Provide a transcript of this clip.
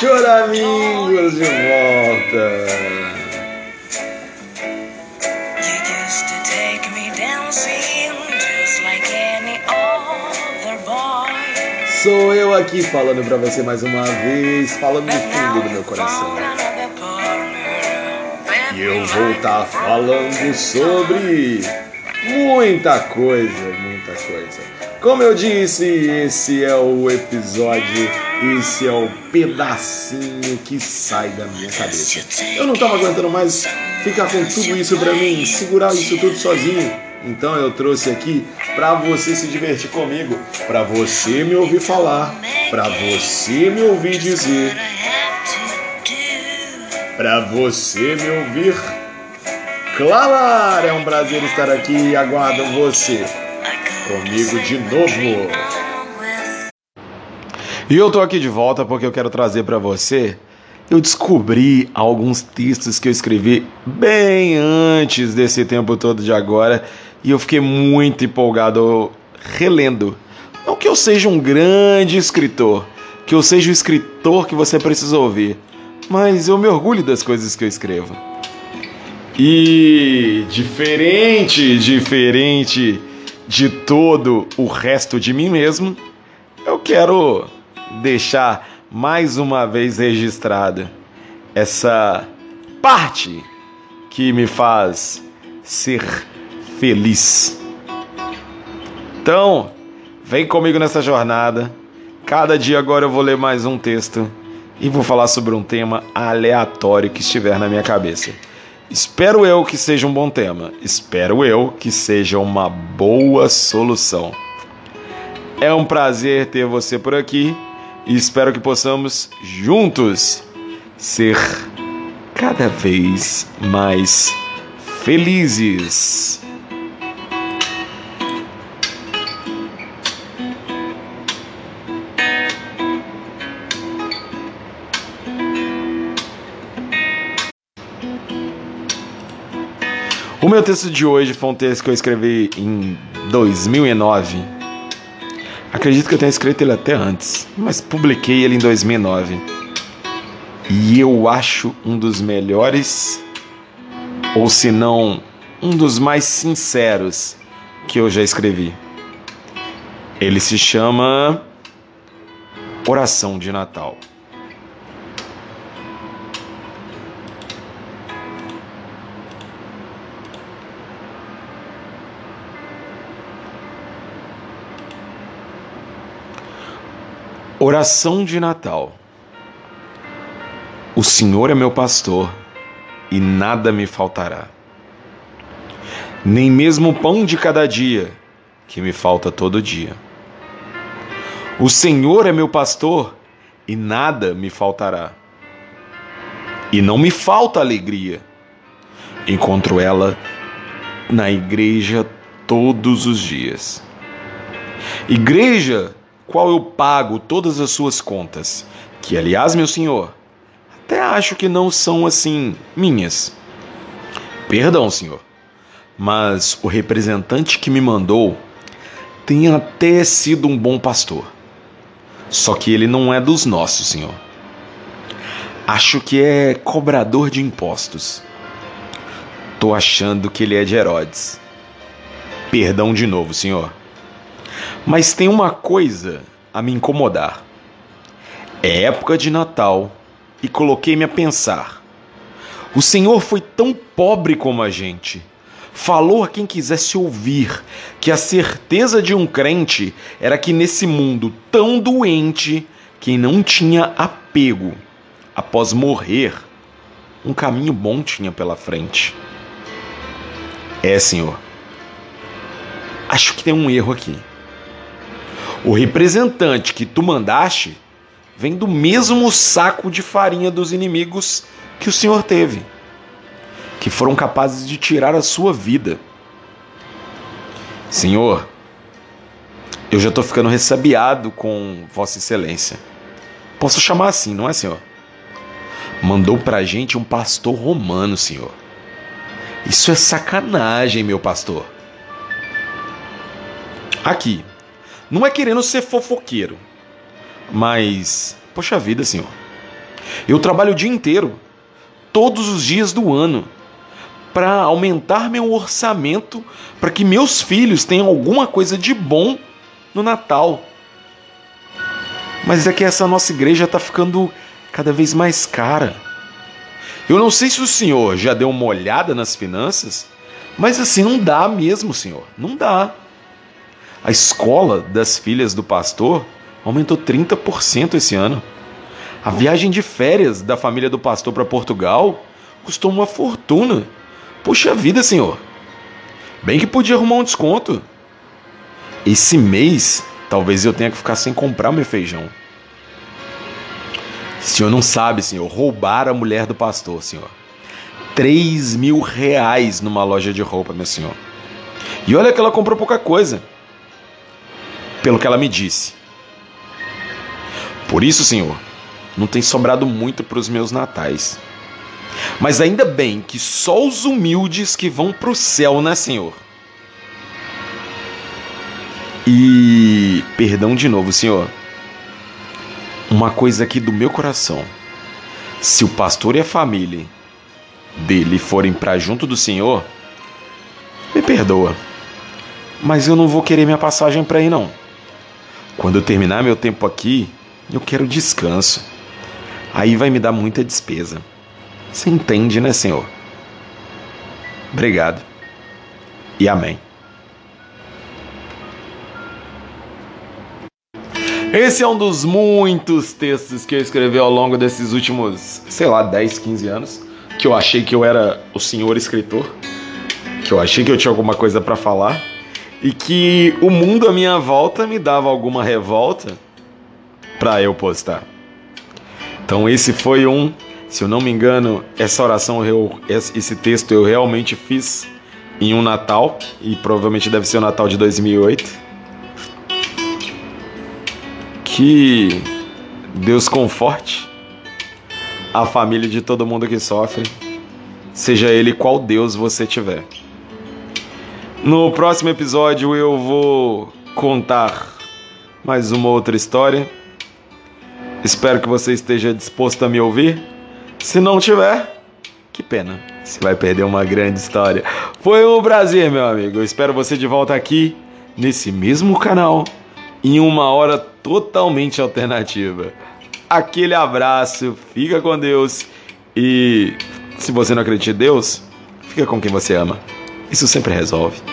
Choramingos de volta. Sou eu aqui falando pra você mais uma vez, falando do fundo do meu coração. E eu vou estar tá falando sobre muita coisa, muita coisa. Como eu disse, esse é o episódio, esse é o pedacinho que sai da minha cabeça. Eu não tava aguentando mais ficar com tudo isso pra mim, segurar isso tudo sozinho. Então eu trouxe aqui para você se divertir comigo, para você me ouvir falar, para você me ouvir dizer, para você me ouvir clamar. É um prazer estar aqui e aguardo você comigo de novo. E eu tô aqui de volta porque eu quero trazer para você eu descobri alguns textos que eu escrevi bem antes desse tempo todo de agora e eu fiquei muito empolgado relendo. Não que eu seja um grande escritor, que eu seja o escritor que você precisa ouvir, mas eu me orgulho das coisas que eu escrevo. E diferente, diferente de todo o resto de mim mesmo, eu quero deixar mais uma vez registrada essa parte que me faz ser feliz. Então, vem comigo nessa jornada. Cada dia agora eu vou ler mais um texto e vou falar sobre um tema aleatório que estiver na minha cabeça. Espero eu que seja um bom tema. Espero eu que seja uma boa solução. É um prazer ter você por aqui e espero que possamos juntos ser cada vez mais felizes. O meu texto de hoje foi um texto que eu escrevi em 2009. Acredito que eu tenha escrito ele até antes, mas publiquei ele em 2009. E eu acho um dos melhores, ou se não, um dos mais sinceros que eu já escrevi. Ele se chama Oração de Natal. Oração de Natal. O Senhor é meu pastor e nada me faltará. Nem mesmo o pão de cada dia, que me falta todo dia. O Senhor é meu pastor e nada me faltará. E não me falta alegria. Encontro ela na igreja todos os dias. Igreja qual eu pago todas as suas contas, que, aliás, meu senhor, até acho que não são assim minhas. Perdão, senhor, mas o representante que me mandou tem até sido um bom pastor. Só que ele não é dos nossos, senhor. Acho que é cobrador de impostos. Tô achando que ele é de Herodes. Perdão de novo, senhor. Mas tem uma coisa a me incomodar. É época de Natal e coloquei-me a pensar. O Senhor foi tão pobre como a gente. Falou a quem quisesse ouvir que a certeza de um crente era que nesse mundo tão doente, quem não tinha apego após morrer, um caminho bom tinha pela frente. É, Senhor. Acho que tem um erro aqui. O representante que tu mandaste vem do mesmo saco de farinha dos inimigos que o Senhor teve, que foram capazes de tirar a sua vida. Senhor, eu já estou ficando ressabiado com Vossa Excelência. Posso chamar assim, não é, Senhor? Mandou pra gente um pastor romano, Senhor. Isso é sacanagem, meu pastor. Aqui, Não é querendo ser fofoqueiro, mas, poxa vida, senhor. Eu trabalho o dia inteiro, todos os dias do ano, para aumentar meu orçamento para que meus filhos tenham alguma coisa de bom no Natal. Mas é que essa nossa igreja está ficando cada vez mais cara. Eu não sei se o senhor já deu uma olhada nas finanças, mas assim não dá mesmo, senhor. Não dá. A escola das filhas do pastor aumentou 30% esse ano. A viagem de férias da família do pastor para Portugal custou uma fortuna. Puxa vida, senhor. Bem que podia arrumar um desconto. Esse mês, talvez eu tenha que ficar sem comprar meu feijão. O senhor não sabe, senhor, roubar a mulher do pastor, senhor. 3 mil reais numa loja de roupa, meu senhor. E olha que ela comprou pouca coisa. Pelo que ela me disse. Por isso, senhor, não tem sobrado muito para os meus natais. Mas ainda bem que só os humildes que vão para o céu, né, senhor? E perdão de novo, senhor. Uma coisa aqui do meu coração. Se o pastor e a família dele forem para junto do Senhor, me perdoa. Mas eu não vou querer minha passagem para ir não. Quando eu terminar meu tempo aqui, eu quero descanso. Aí vai me dar muita despesa. Você entende, né, Senhor? Obrigado. E amém. Esse é um dos muitos textos que eu escrevi ao longo desses últimos, sei lá, 10, 15 anos que eu achei que eu era o senhor escritor, que eu achei que eu tinha alguma coisa para falar e que o mundo à minha volta me dava alguma revolta para eu postar. Então esse foi um, se eu não me engano, essa oração eu, esse texto eu realmente fiz em um Natal e provavelmente deve ser o Natal de 2008. Que Deus conforte a família de todo mundo que sofre, seja ele qual Deus você tiver. No próximo episódio eu vou contar mais uma outra história. Espero que você esteja disposto a me ouvir. Se não tiver, que pena. Você vai perder uma grande história. Foi um prazer, meu amigo. Eu espero você de volta aqui nesse mesmo canal em uma hora totalmente alternativa aquele abraço, fica com Deus e se você não acredita em Deus, fica com quem você ama. Isso sempre resolve.